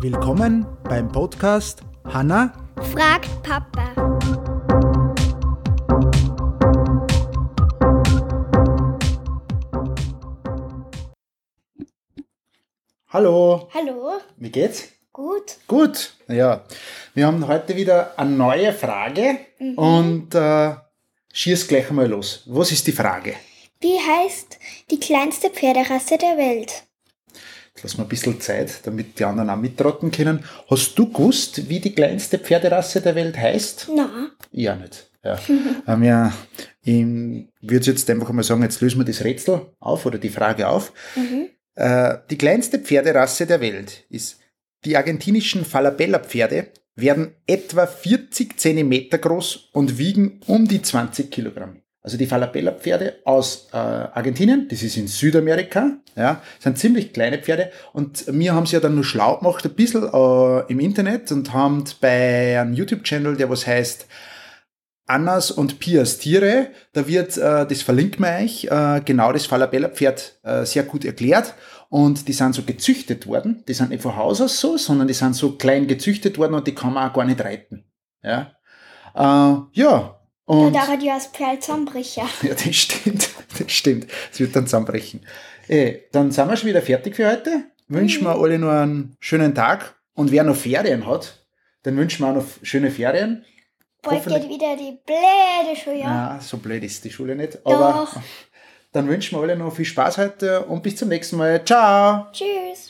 Willkommen beim Podcast Hanna fragt Papa. Hallo, Hallo, wie geht's? gut. Gut, ja. Wir haben heute wieder eine neue Frage und äh, schieß gleich mal los. Was ist die Frage? Wie heißt die kleinste Pferderasse der Welt? Lassen wir ein bisschen Zeit, damit die anderen auch mittrotten können. Hast du gewusst, wie die kleinste Pferderasse der Welt heißt? Na, Ja, nicht. Ja. ähm, ja, ich würde jetzt einfach mal sagen, jetzt lösen wir das Rätsel auf oder die Frage auf. mhm. Äh, die kleinste Pferderasse der Welt ist die argentinischen Falabella-Pferde, werden etwa 40 Zentimeter groß und wiegen um die 20 Kilogramm. Also die Falabella-Pferde aus äh, Argentinien, das ist in Südamerika, ja, sind ziemlich kleine Pferde und wir haben sie ja dann nur schlau gemacht, ein bisschen äh, im Internet und haben bei einem YouTube-Channel, der was heißt Annas und Pias Tiere, da wird, äh, das verlinkt man euch, äh, genau das Falabella-Pferd äh, sehr gut erklärt. Und die sind so gezüchtet worden. Die sind nicht von Haus aus so, sondern die sind so klein gezüchtet worden und die kann man auch gar nicht reiten. Ja. Äh, ja. Und, da hat ja das Pferd Zusammenbrecher. ja, das stimmt. Das stimmt. Es wird dann zusammenbrechen. Eh, dann sind wir schon wieder fertig für heute. Wünschen wir alle noch einen schönen Tag. Und wer noch Ferien hat, dann wünschen wir auch noch schöne Ferien. Bald geht wieder die blöde Schule. Ja, so blöd ist die Schule nicht. Aber Doch. dann wünschen wir alle noch viel Spaß heute und bis zum nächsten Mal. Ciao! Tschüss.